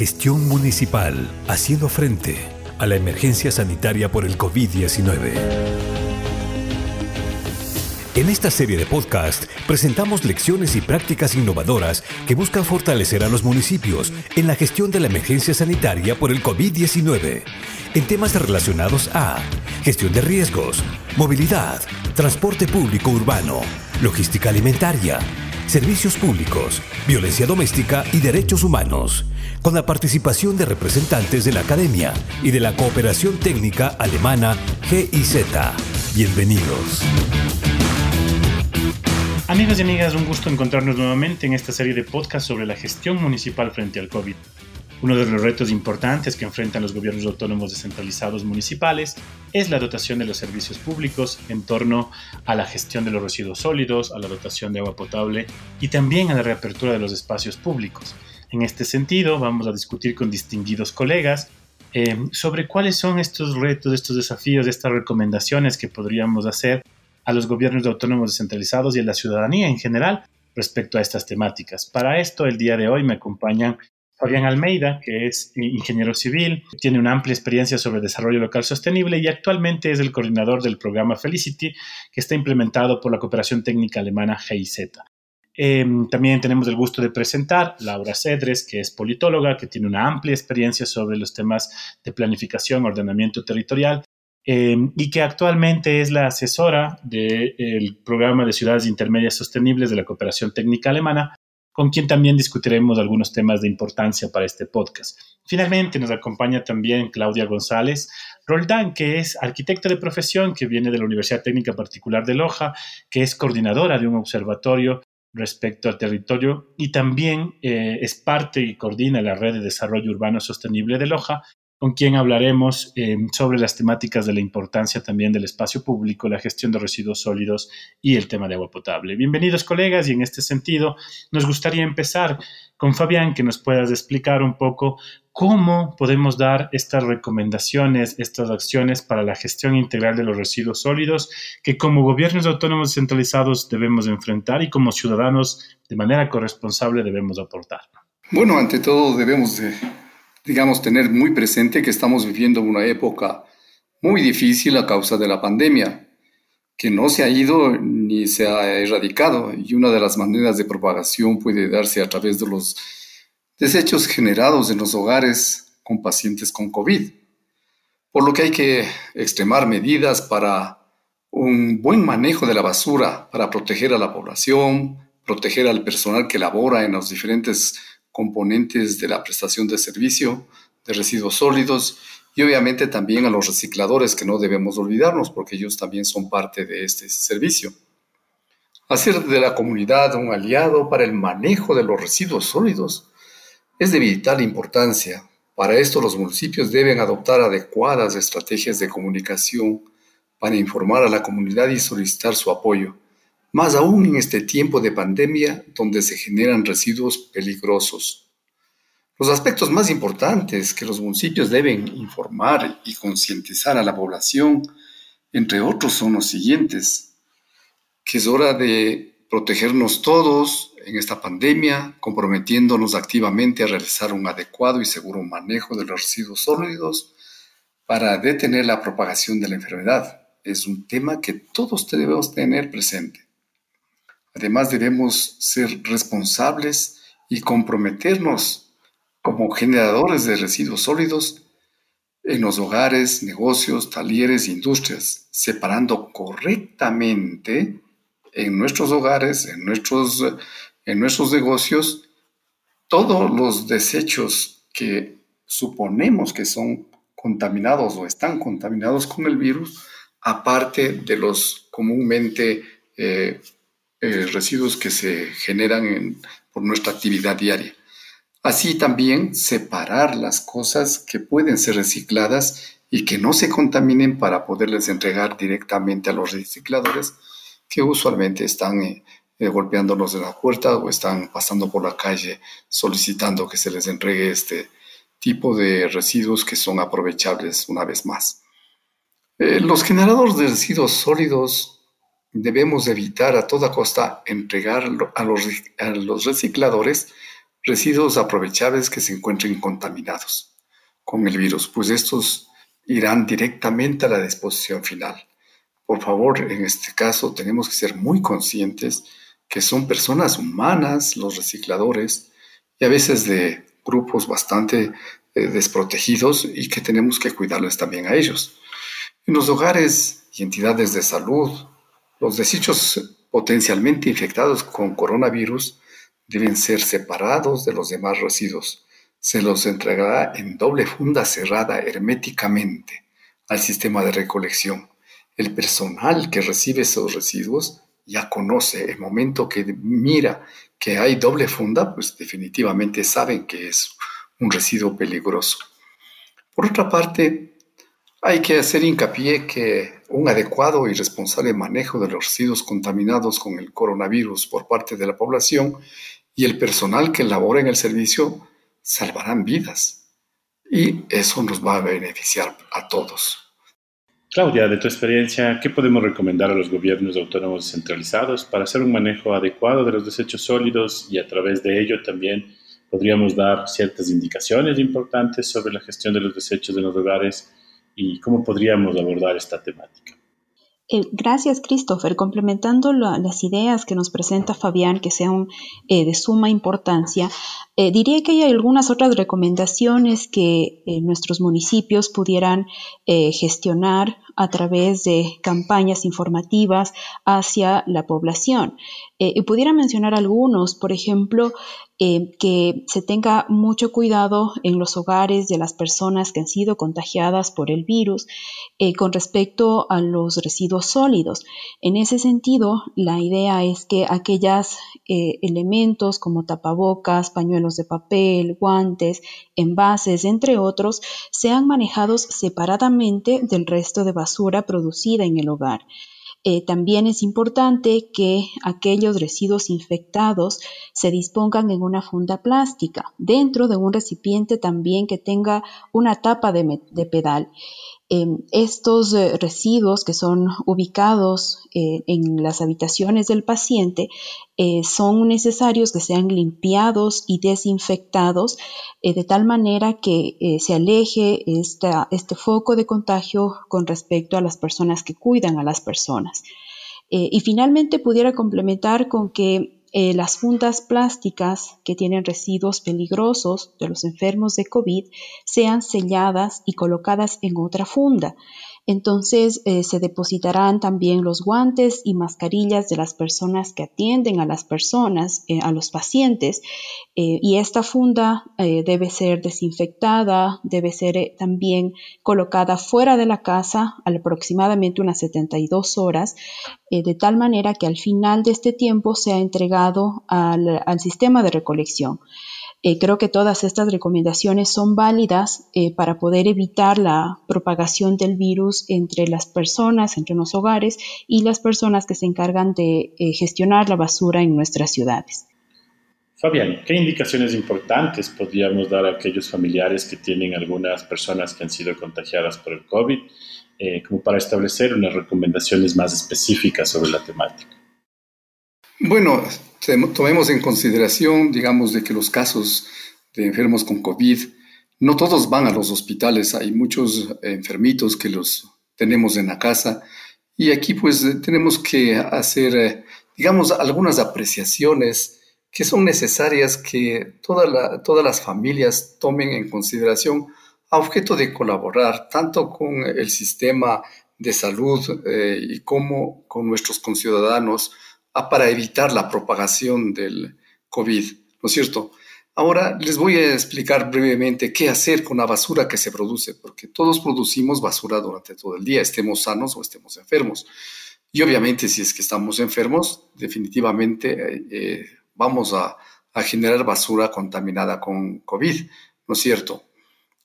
Gestión Municipal haciendo frente a la emergencia sanitaria por el COVID-19. En esta serie de podcast presentamos lecciones y prácticas innovadoras que buscan fortalecer a los municipios en la gestión de la emergencia sanitaria por el COVID-19 en temas relacionados a gestión de riesgos, movilidad, transporte público urbano, logística alimentaria, servicios públicos, violencia doméstica y derechos humanos, con la participación de representantes de la Academia y de la Cooperación Técnica Alemana GIZ. Bienvenidos. Amigos y amigas, un gusto encontrarnos nuevamente en esta serie de podcasts sobre la gestión municipal frente al COVID. Uno de los retos importantes que enfrentan los gobiernos autónomos descentralizados municipales es la dotación de los servicios públicos en torno a la gestión de los residuos sólidos, a la dotación de agua potable y también a la reapertura de los espacios públicos. En este sentido, vamos a discutir con distinguidos colegas eh, sobre cuáles son estos retos, estos desafíos, estas recomendaciones que podríamos hacer a los gobiernos autónomos descentralizados y a la ciudadanía en general respecto a estas temáticas. Para esto, el día de hoy me acompañan Fabián Almeida, que es ingeniero civil, tiene una amplia experiencia sobre desarrollo local sostenible y actualmente es el coordinador del programa Felicity, que está implementado por la cooperación técnica alemana GIZ. Em, también tenemos el gusto de presentar Laura Cedres, que es politóloga, que tiene una amplia experiencia sobre los temas de planificación, ordenamiento territorial em, y que actualmente es la asesora del programa de ciudades intermedias sostenibles de la cooperación técnica alemana con quien también discutiremos algunos temas de importancia para este podcast. Finalmente nos acompaña también Claudia González Roldán, que es arquitecta de profesión, que viene de la Universidad Técnica Particular de Loja, que es coordinadora de un observatorio respecto al territorio y también eh, es parte y coordina la red de desarrollo urbano sostenible de Loja con quien hablaremos eh, sobre las temáticas de la importancia también del espacio público, la gestión de residuos sólidos y el tema de agua potable. Bienvenidos colegas y en este sentido nos gustaría empezar con Fabián que nos puedas explicar un poco cómo podemos dar estas recomendaciones, estas acciones para la gestión integral de los residuos sólidos que como gobiernos autónomos centralizados debemos enfrentar y como ciudadanos de manera corresponsable debemos aportar. Bueno, ante todo debemos de digamos, tener muy presente que estamos viviendo una época muy difícil a causa de la pandemia, que no se ha ido ni se ha erradicado, y una de las maneras de propagación puede darse a través de los desechos generados en los hogares con pacientes con COVID, por lo que hay que extremar medidas para un buen manejo de la basura, para proteger a la población, proteger al personal que labora en los diferentes componentes de la prestación de servicio de residuos sólidos y obviamente también a los recicladores que no debemos olvidarnos porque ellos también son parte de este servicio. Hacer de la comunidad un aliado para el manejo de los residuos sólidos es de vital importancia. Para esto los municipios deben adoptar adecuadas estrategias de comunicación para informar a la comunidad y solicitar su apoyo más aún en este tiempo de pandemia donde se generan residuos peligrosos. Los aspectos más importantes que los municipios deben informar y concientizar a la población, entre otros, son los siguientes, que es hora de protegernos todos en esta pandemia, comprometiéndonos activamente a realizar un adecuado y seguro manejo de los residuos sólidos para detener la propagación de la enfermedad. Es un tema que todos debemos tener presente. Además debemos ser responsables y comprometernos como generadores de residuos sólidos en los hogares, negocios, talleres, industrias, separando correctamente en nuestros hogares, en nuestros, en nuestros negocios, todos los desechos que suponemos que son contaminados o están contaminados con el virus, aparte de los comúnmente eh, eh, residuos que se generan por nuestra actividad diaria. Así también separar las cosas que pueden ser recicladas y que no se contaminen para poderles entregar directamente a los recicladores que usualmente están eh, eh, golpeándolos en la puerta o están pasando por la calle solicitando que se les entregue este tipo de residuos que son aprovechables una vez más. los generadores de residuos sólidos debemos evitar a toda costa entregar a los, a los recicladores residuos aprovechables que se encuentren contaminados con el virus, pues estos irán directamente a la disposición final. Por favor, en este caso tenemos que ser muy conscientes que son personas humanas, los recicladores, y a veces de grupos bastante eh, desprotegidos y que tenemos que cuidarles también a ellos. En los hogares y entidades de salud, los desechos potencialmente infectados con coronavirus deben ser separados de los demás residuos. Se los entregará en doble funda cerrada herméticamente al sistema de recolección. El personal que recibe esos residuos ya conoce el momento que mira que hay doble funda, pues definitivamente saben que es un residuo peligroso. Por otra parte, hay que hacer hincapié que un adecuado y responsable manejo de los residuos contaminados con el coronavirus por parte de la población y el personal que labora en el servicio salvarán vidas. Y eso nos va a beneficiar a todos. Claudia, de tu experiencia, ¿qué podemos recomendar a los gobiernos autónomos descentralizados para hacer un manejo adecuado de los desechos sólidos y a través de ello también podríamos dar ciertas indicaciones importantes sobre la gestión de los desechos en los hogares y cómo podríamos abordar esta temática? Eh, gracias, Christopher. Complementando las ideas que nos presenta Fabián, que sean eh, de suma importancia, eh, diría que hay algunas otras recomendaciones que nuestros municipios pudieran gestionar a través de campañas informativas hacia la población. y pudiera mencionar algunos, por ejemplo, eh, que se tenga mucho cuidado en los hogares de las personas que han sido contagiadas por el virus eh, con respecto a los residuos sólidos. En ese sentido, la idea es que aquellos eh, elementos como tapabocas, pañuelos de papel, guantes, envases, entre otros, sean manejados separadamente del resto de basura producida en el hogar. Eh, también es importante que aquellos residuos infectados se dispongan en una funda plástica, dentro de un recipiente también que tenga una tapa de pedal estos eh, residuos que son ubicados eh, en las habitaciones del paciente eh, son necesarios que sean limpiados y desinfectados de tal manera que se aleje este foco de contagio con respecto a las personas que cuidan a las personas. y finalmente pudiera complementar con que eh, las fundas plásticas que tienen residuos peligrosos de los enfermos de COVID sean selladas y colocadas en otra funda. Entonces eh, se depositarán también los guantes y mascarillas de las personas que atienden a las personas, eh, a los pacientes, eh, y esta funda debe ser desinfectada, debe ser también colocada fuera de la casa aproximadamente unas 72 horas, de tal manera que al final de este tiempo sea entregado al sistema de recolección. Eh, creo que todas estas recomendaciones son válidas eh, para poder evitar la propagación del virus entre las personas, entre los hogares y las personas que se encargan de eh, gestionar la basura en nuestras ciudades. Fabián, ¿qué indicaciones importantes podríamos dar a aquellos familiares que tienen algunas personas que han sido contagiadas por el COVID, como para establecer unas recomendaciones más específicas sobre la temática? Bueno, tomemos en consideración, digamos, de que los casos de enfermos con COVID, no todos van a los hospitales, hay muchos enfermitos que los tenemos en la casa. Y aquí pues tenemos que hacer, eh, digamos, algunas apreciaciones que son necesarias que todas las familias tomen en consideración a objeto de colaborar tanto con el sistema de salud eh, y como con nuestros conciudadanos para evitar la propagación del COVID, ¿no es cierto? Ahora les voy a explicar brevemente qué hacer con la basura que se produce, porque todos producimos basura durante todo el día, estemos sanos o estemos enfermos. Y obviamente si es que estamos enfermos, definitivamente eh, eh, vamos a, generar basura contaminada con COVID, ¿no es cierto?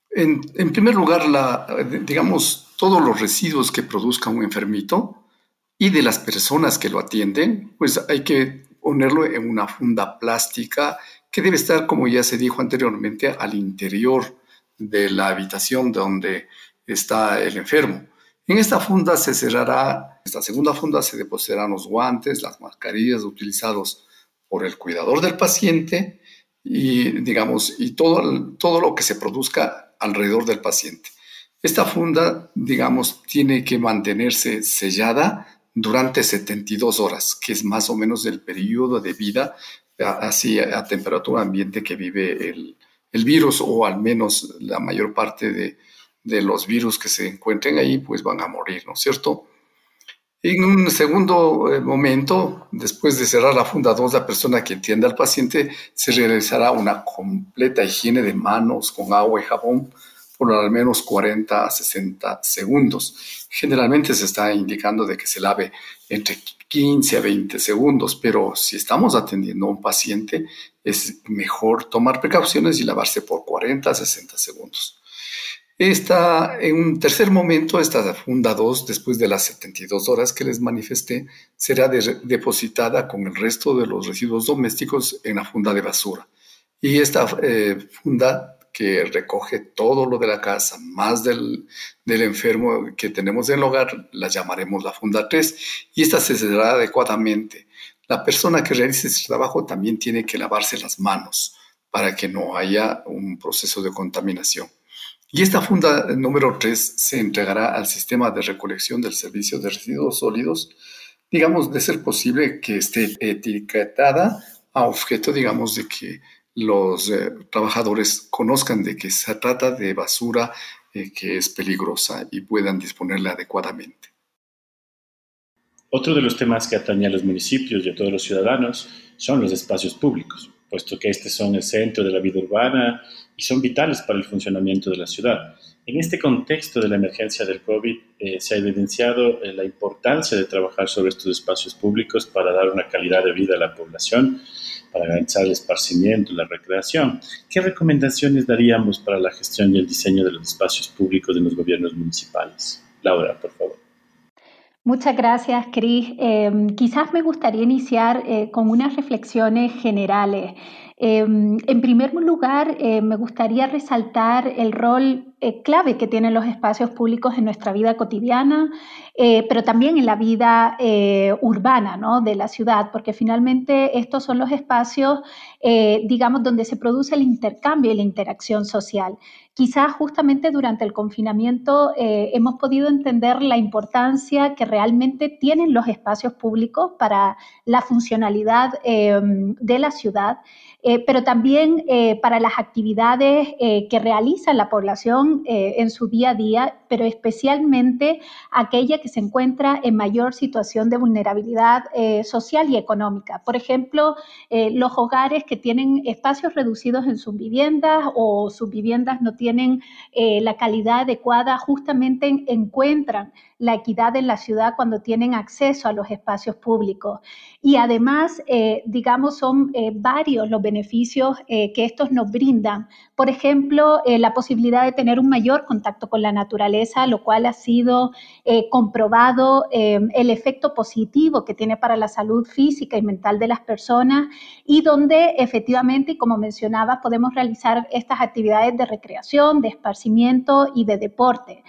En, primer lugar, la, digamos, todos los residuos que produzca un enfermito, y de las personas que lo atienden, pues hay que ponerlo en una funda plástica que debe estar, como ya se dijo anteriormente, al interior de la habitación donde está el enfermo. En esta funda se cerrará, esta segunda funda se depositarán los guantes, las mascarillas utilizados por el cuidador del paciente y, digamos, y todo, todo lo que se produzca alrededor del paciente. Esta funda, digamos, tiene que mantenerse sellada durante 72 horas, que es más o menos el periodo de vida así a, temperatura ambiente que vive el, virus o al menos la mayor parte de, los virus que se encuentren ahí pues van a morir, ¿no es cierto? En un segundo eh, momento, después de cerrar la funda 2, la persona que atienda al paciente se realizará una completa higiene de manos con agua y jabón por al menos 40 a 60 segundos. Generalmente se está indicando de que se lave entre 15 a 20 segundos, pero si estamos atendiendo a un paciente, es mejor tomar precauciones y lavarse por 40 a 60 segundos. Esta, en un tercer momento, esta funda 2, después de las 72 horas que les manifesté, será depositada con el resto de los residuos domésticos en la funda de basura. Y esta eh, funda que recoge todo lo de la casa, más del, enfermo que tenemos en el hogar, la llamaremos la funda 3 y esta se cerrará adecuadamente. La persona que realice ese trabajo también tiene que lavarse las manos para que no haya un proceso de contaminación. Y esta funda número 3 se entregará al sistema de recolección del servicio de residuos sólidos, digamos, de ser posible que esté etiquetada a objeto, digamos, de que los eh, trabajadores conozcan de que se trata de basura eh, que es peligrosa y puedan disponerla adecuadamente. Otro de los temas que atañe a los municipios y a todos los ciudadanos son los espacios públicos puesto que estos son el centro de la vida urbana y son vitales para el funcionamiento de la ciudad. En este contexto de la emergencia del COVID eh, se ha evidenciado la importancia de trabajar sobre estos espacios públicos para dar una calidad de vida a la población, para garantizar el esparcimiento la recreación. ¿Qué recomendaciones daríamos para la gestión y el diseño de los espacios públicos de los gobiernos municipales? Laura, por favor. Muchas gracias, Cris. Em, quizás me gustaría iniciar eh, con unas reflexiones generales. Em, en primer lugar, eh, me gustaría resaltar el rol eh, clave que tienen los espacios públicos en nuestra vida cotidiana, pero también en la vida urbana ¿no? de la ciudad, porque finalmente estos son los espacios, digamos, donde se produce el intercambio y la interacción social. Quizás justamente durante el confinamiento eh, hemos podido entender la importancia que realmente tienen los espacios públicos para la funcionalidad eh, de la ciudad eh, pero también eh, para las actividades eh, que realiza la población en su día a día, pero especialmente aquella que se encuentra en mayor situación de vulnerabilidad social y económica. Por ejemplo, los hogares que tienen espacios reducidos en sus viviendas o sus viviendas no tienen la calidad adecuada, justamente encuentran la equidad en la ciudad cuando tienen acceso a los espacios públicos. Y además, eh, digamos, son eh, varios los beneficios eh, que estos nos brindan. Por ejemplo, la posibilidad de tener un mayor contacto con la naturaleza, lo cual ha sido comprobado el efecto positivo que tiene para la salud física y mental de las personas y donde efectivamente, como mencionaba, podemos realizar estas actividades de recreación, de esparcimiento y de deporte.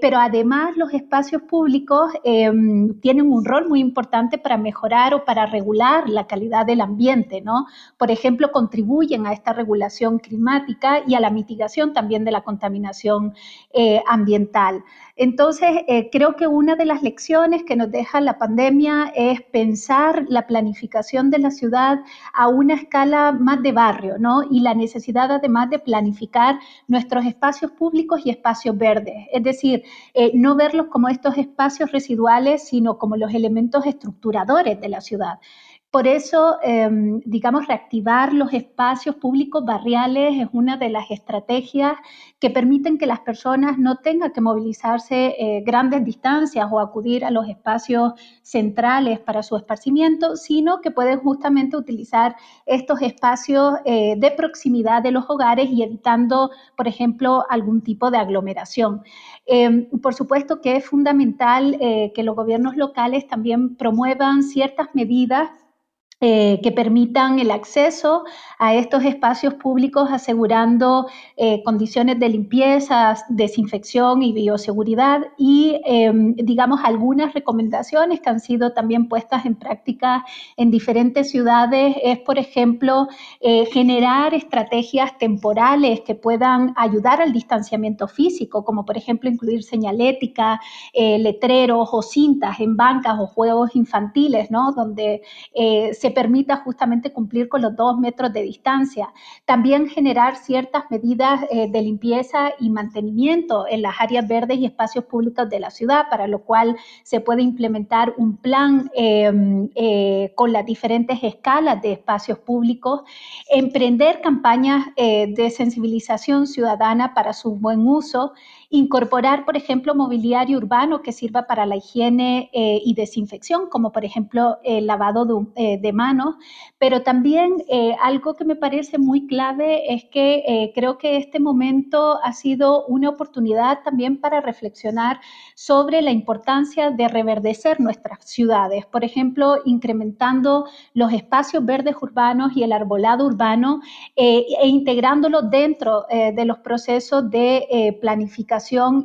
Pero además los espacios públicos em, tienen un rol muy importante para mejorar o para regular la calidad del ambiente, ¿no? Por ejemplo, contribuyen a esta regulación climática y a la mitigación también de la contaminación eh, ambiental. Entonces, eh, creo que una de las lecciones que nos deja la pandemia es pensar la planificación de la ciudad a una escala más de barrio, ¿no? Y la necesidad además de planificar nuestros espacios públicos y espacios verdes. Eh, no verlos como estos espacios residuales, sino como los elementos estructuradores de la ciudad. Por eso, em, digamos, reactivar los espacios públicos barriales es una de las estrategias que permiten que las personas no tengan que movilizarse eh, grandes distancias o acudir a los espacios centrales para su esparcimiento, sino que pueden justamente utilizar estos espacios eh, de proximidad de los hogares y evitando, por ejemplo, algún tipo de aglomeración. Em, por supuesto que es fundamental eh, que los gobiernos locales también promuevan ciertas medidas eh, que permitan el acceso a estos espacios públicos asegurando eh, condiciones de limpieza, desinfección y bioseguridad y, em, digamos, algunas recomendaciones que han sido también puestas en práctica en diferentes ciudades es, por ejemplo, eh, generar estrategias temporales que puedan ayudar al distanciamiento físico, como por ejemplo incluir señalética, letreros o cintas en bancas o juegos infantiles, ¿no? Donde permita justamente cumplir con los dos metros de distancia. También generar ciertas medidas eh, de limpieza y mantenimiento en las áreas verdes y espacios públicos de la ciudad, para lo cual se puede implementar un plan em, eh, con las diferentes escalas de espacios públicos, emprender campañas eh, de sensibilización ciudadana para su buen uso Incorporar, por ejemplo, mobiliario urbano que sirva para la higiene eh, y desinfección, como por ejemplo el lavado de, eh, manos, pero también eh, algo que me parece muy clave es que creo que este momento ha sido una oportunidad también para reflexionar sobre la importancia de reverdecer nuestras ciudades, por ejemplo, incrementando los espacios verdes urbanos y el arbolado urbano e integrándolo dentro de los procesos de planificación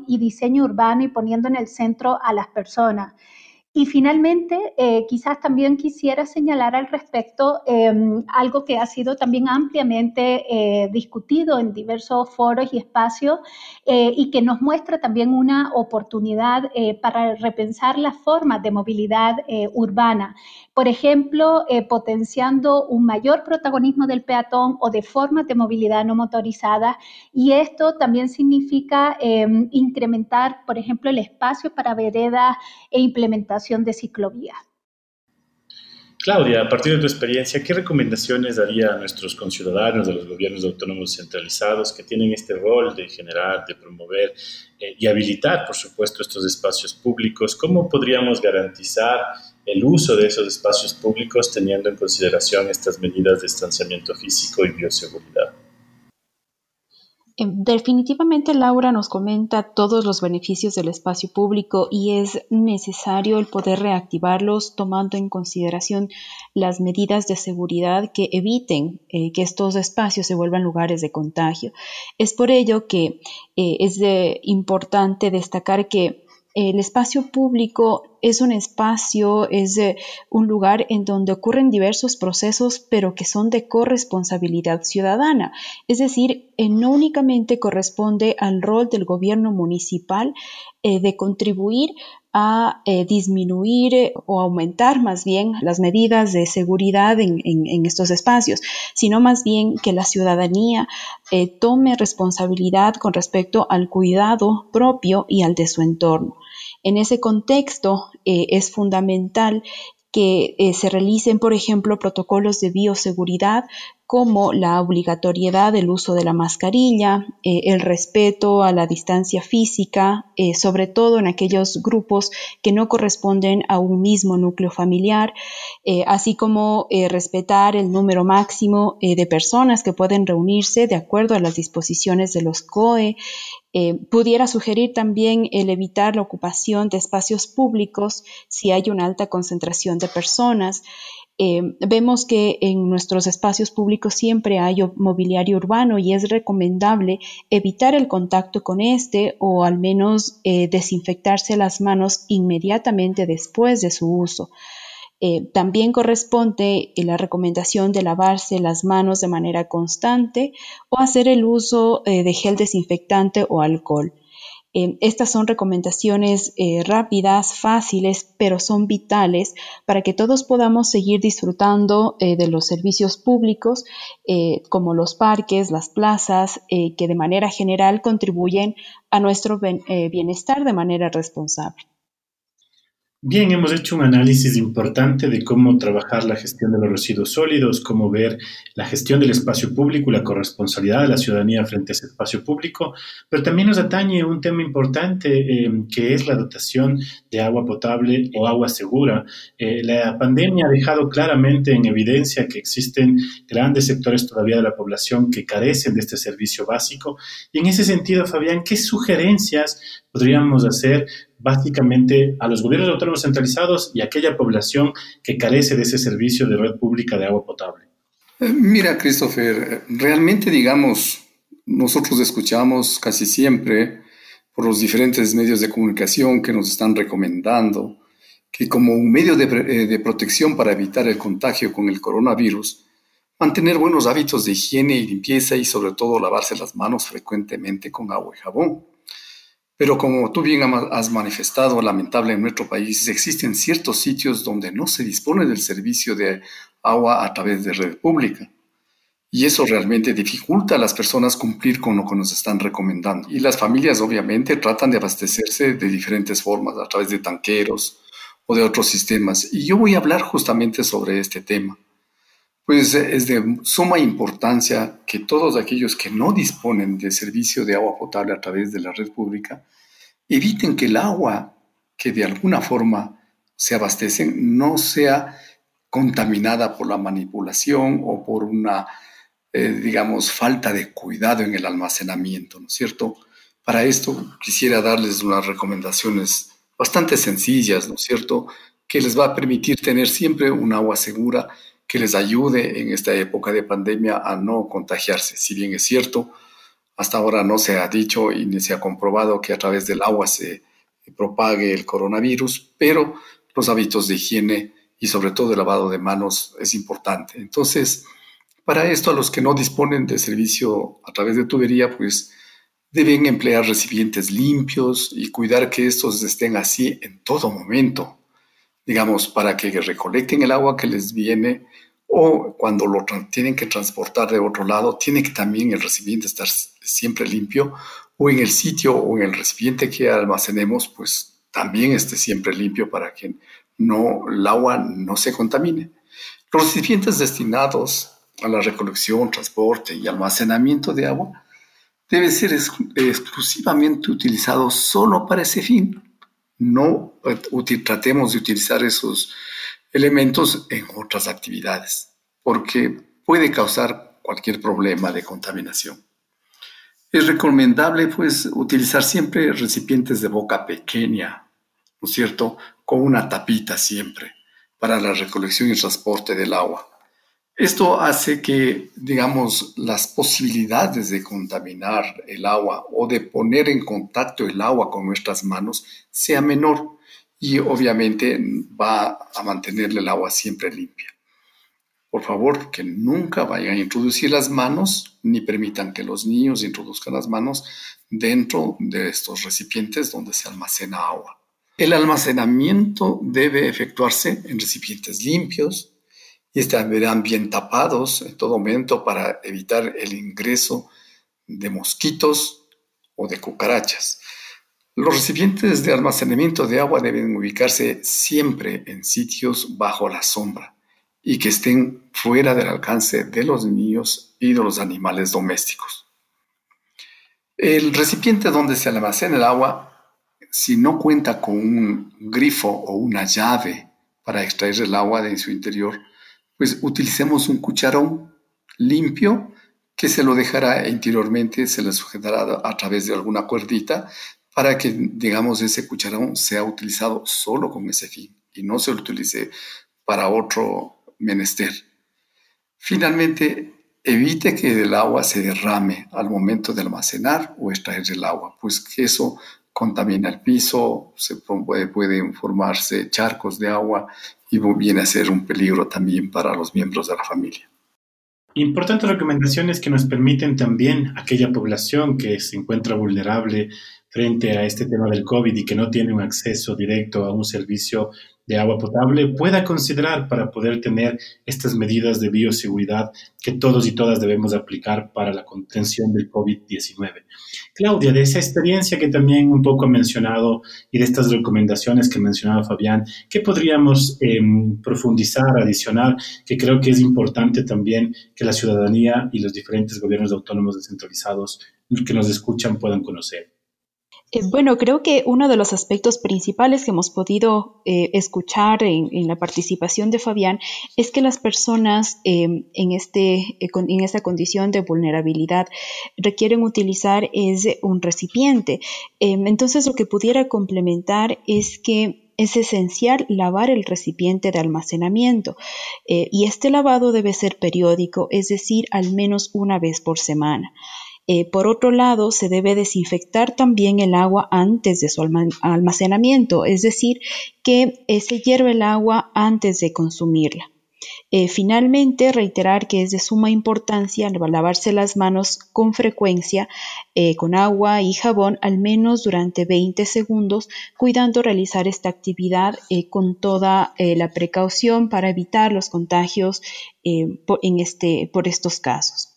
y diseño urbano y poniendo en el centro a las personas. Y finalmente, eh, quizás también quisiera señalar al respecto em, algo que ha sido también ampliamente eh, discutido en diversos foros y espacios eh, y que nos muestra también una oportunidad para repensar las formas de movilidad urbana. Por ejemplo, potenciando un mayor protagonismo del peatón o de formas de movilidad no motorizada. Y esto también significa em, incrementar, por ejemplo, el espacio para veredas e implementación de ciclovía. Claudia, a partir de tu experiencia, ¿qué recomendaciones daría a nuestros conciudadanos de los gobiernos autónomos centralizados que tienen este rol de generar, de promover eh, y habilitar, por supuesto, estos espacios públicos? ¿Cómo podríamos garantizar el uso de esos espacios públicos teniendo en consideración estas medidas de distanciamiento físico y bioseguridad? Em, definitivamente Laura nos comenta todos los beneficios del espacio público y es necesario el poder reactivarlos tomando en consideración las medidas de seguridad que eviten eh, que estos espacios se vuelvan lugares de contagio. Es por ello que eh, es importante destacar que el espacio público es un espacio, es un lugar en donde ocurren diversos procesos, pero que son de corresponsabilidad ciudadana. Es decir, eh, no únicamente corresponde al rol del gobierno municipal eh, de contribuir a eh, disminuir o aumentar más bien las medidas de seguridad en, estos espacios, sino más bien que la ciudadanía tome responsabilidad con respecto al cuidado propio y al de su entorno. En ese contexto eh, es fundamental que eh, se realicen, por ejemplo, protocolos de bioseguridad como la obligatoriedad del uso de la mascarilla, eh, el respeto a la distancia física, sobre todo en aquellos grupos que no corresponden a un mismo núcleo familiar, así como respetar el número máximo de personas que pueden reunirse de acuerdo a las disposiciones de los COE, eh, pudiera sugerir también el evitar la ocupación de espacios públicos si hay una alta concentración de personas. Eh, vemos que en nuestros espacios públicos siempre hay mobiliario urbano y es recomendable evitar el contacto con este o al menos eh, desinfectarse las manos inmediatamente después de su uso. Eh, también corresponde eh, la recomendación de lavarse las manos de manera constante o hacer el uso eh, de gel desinfectante o alcohol. estas son recomendaciones rápidas, fáciles, pero son vitales para que todos podamos seguir disfrutando de los servicios públicos como los parques, las plazas, que de manera general contribuyen a nuestro bienestar de manera responsable. Bien, hemos hecho un análisis importante de cómo trabajar la gestión de los residuos sólidos, cómo ver la gestión del espacio público y la corresponsabilidad de la ciudadanía frente a ese espacio público, pero también nos atañe un tema importante eh, que es la dotación de agua potable o agua segura. Eh, la pandemia ha dejado claramente en evidencia que existen grandes sectores todavía de la población que carecen de este servicio básico y en ese sentido, Fabián, ¿qué sugerencias podríamos hacer básicamente a los gobiernos autónomos centralizados y a aquella población que carece de ese servicio de red pública de agua potable? Mira, Christopher, realmente digamos, nosotros escuchamos casi siempre por los diferentes medios de comunicación que nos están recomendando que como un medio de, eh, de, protección para evitar el contagio con el coronavirus, mantener buenos hábitos de higiene y limpieza y sobre todo lavarse las manos frecuentemente con agua y jabón. Pero como tú bien has manifestado, lamentable en nuestro país, existen ciertos sitios donde no se dispone del servicio de agua a través de red pública. Y eso realmente dificulta a las personas cumplir con lo que nos están recomendando. Y las familias obviamente tratan de abastecerse de diferentes formas, a través de tanqueros o de otros sistemas. Y yo voy a hablar justamente sobre este tema. Pues es de suma importancia que todos aquellos que no disponen de servicio de agua potable a través de la red pública eviten que el agua que de alguna forma se abastecen no sea contaminada por la manipulación o por una eh, digamos, falta de cuidado en el almacenamiento, ¿no es cierto? Para esto quisiera darles unas recomendaciones bastante sencillas, ¿no es cierto? Que les va a permitir tener siempre un agua segura que les ayude en esta época de pandemia a no contagiarse. Si bien es cierto, hasta ahora no se ha dicho y ni se ha comprobado que a través del agua se propague el coronavirus, pero los hábitos de higiene y sobre todo el lavado de manos es importante. Entonces, para esto, a los que no disponen de servicio a través de tubería, pues deben emplear recipientes limpios y cuidar que estos estén así en todo momento, digamos, para que recolecten el agua que les viene o cuando lo tienen que transportar de otro lado, tiene que también el recipiente estar siempre limpio o en el sitio o en el recipiente que almacenemos, pues también esté siempre limpio para que no, el agua no se contamine. Los recipientes destinados a la recolección, transporte y almacenamiento de agua debe ser exclusivamente utilizado solo para ese fin. No eh, tratemos de utilizar esos elementos en otras actividades, porque puede causar cualquier problema de contaminación. Es recomendable, pues, utilizar siempre recipientes de boca pequeña, ¿no es cierto?, con una tapita siempre para la recolección y transporte del agua. Esto hace que, digamos, las posibilidades de contaminar el agua o de poner en contacto el agua con nuestras manos sea menor y obviamente va a mantenerle el agua siempre limpia. Por favor, que nunca vayan a introducir las manos ni permitan que los niños introduzcan las manos dentro de estos recipientes donde se almacena agua. El almacenamiento debe efectuarse en recipientes limpios, y estarán bien tapados en todo momento para evitar el ingreso de mosquitos o de cucarachas. Los recipientes de almacenamiento de agua deben ubicarse siempre en sitios bajo la sombra y que estén fuera del alcance de los niños y de los animales domésticos. El recipiente donde se almacena el agua, si no cuenta con un grifo o una llave para extraer el agua de su interior, pues utilicemos un cucharón limpio que se lo dejará interiormente, se le sujetará a través de alguna cuerdita para que, digamos, ese cucharón sea utilizado solo con ese fin y no se utilice para otro menester. Finalmente, evite que el agua se derrame al momento de almacenar o extraer el agua, pues que eso contamina el piso, se puede, pueden formarse charcos de agua y viene a ser un peligro también para los miembros de la familia. Importantes recomendaciones que nos permiten también aquella población que se encuentra vulnerable frente a este tema del COVID y que no tiene un acceso directo a un servicio de agua potable pueda considerar para poder tener estas medidas de bioseguridad que todos y todas debemos aplicar para la contención del COVID-19. Claudia, de esa experiencia que también un poco ha mencionado y de estas recomendaciones que mencionaba Fabián, ¿qué podríamos em, profundizar, adicionar, que creo que es importante también que la ciudadanía y los diferentes gobiernos autónomos descentralizados que nos escuchan puedan conocer? Eh, bueno, creo que uno de los aspectos principales que hemos podido eh, escuchar en, la participación de Fabián es que las personas em, en, este, en esta condición de vulnerabilidad requieren utilizar es un recipiente. Em, entonces, lo que pudiera complementar es que es esencial lavar el recipiente de almacenamiento eh, y este lavado debe ser periódico, es decir, al menos una vez por semana. Eh, por otro lado, se debe desinfectar también el agua antes de su almacenamiento, es decir, que eh, se hierve el agua antes de consumirla. Eh, finalmente, reiterar que es de suma importancia lavarse las manos con frecuencia con agua y jabón al menos durante 20 segundos, cuidando realizar esta actividad con toda la precaución para evitar los contagios este, por estos casos.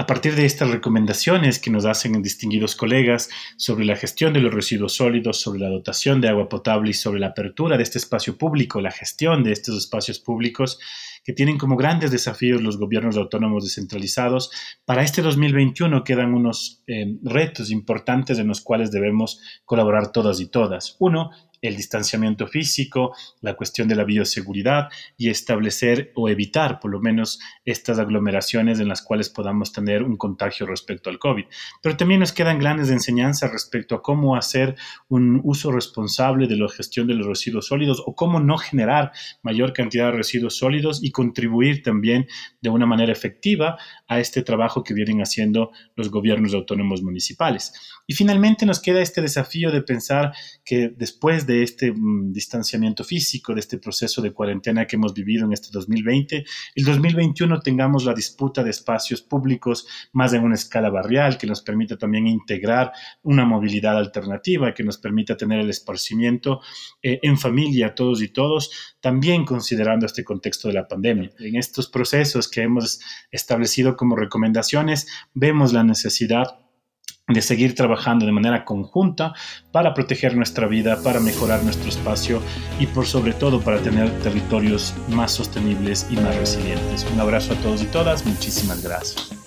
A partir de estas recomendaciones que nos hacen distinguidos colegas sobre la gestión de los residuos sólidos, sobre la dotación de agua potable y sobre la apertura de este espacio público, la gestión de estos espacios públicos, que tienen como grandes desafíos los gobiernos autónomos descentralizados, para este 2021 quedan unos eh, retos importantes en los cuales debemos colaborar todas y todas. Uno, el distanciamiento físico, la cuestión de la bioseguridad y establecer o evitar por lo menos estas aglomeraciones en las cuales podamos tener un contagio respecto al COVID. Pero también nos quedan grandes enseñanzas respecto a cómo hacer un uso responsable de la gestión de los residuos sólidos o cómo no generar mayor cantidad de residuos sólidos y contribuir también de una manera efectiva a este trabajo que vienen haciendo los gobiernos autónomos municipales. Y finalmente nos queda este desafío de pensar que después de este mm, distanciamiento físico, de este proceso de cuarentena que hemos vivido en este 2020, el 2021 tengamos la disputa de espacios públicos más en una escala barrial, que nos permita también integrar una movilidad alternativa, que nos permita tener el esparcimiento eh, en familia, todos y todos, también considerando este contexto de la pandemia. En estos procesos que hemos establecido como recomendaciones, vemos la necesidad de seguir trabajando de manera conjunta para proteger nuestra vida, para mejorar nuestro espacio y por sobre todo para tener territorios más sostenibles y más resilientes. Un abrazo a todos y todas, muchísimas gracias.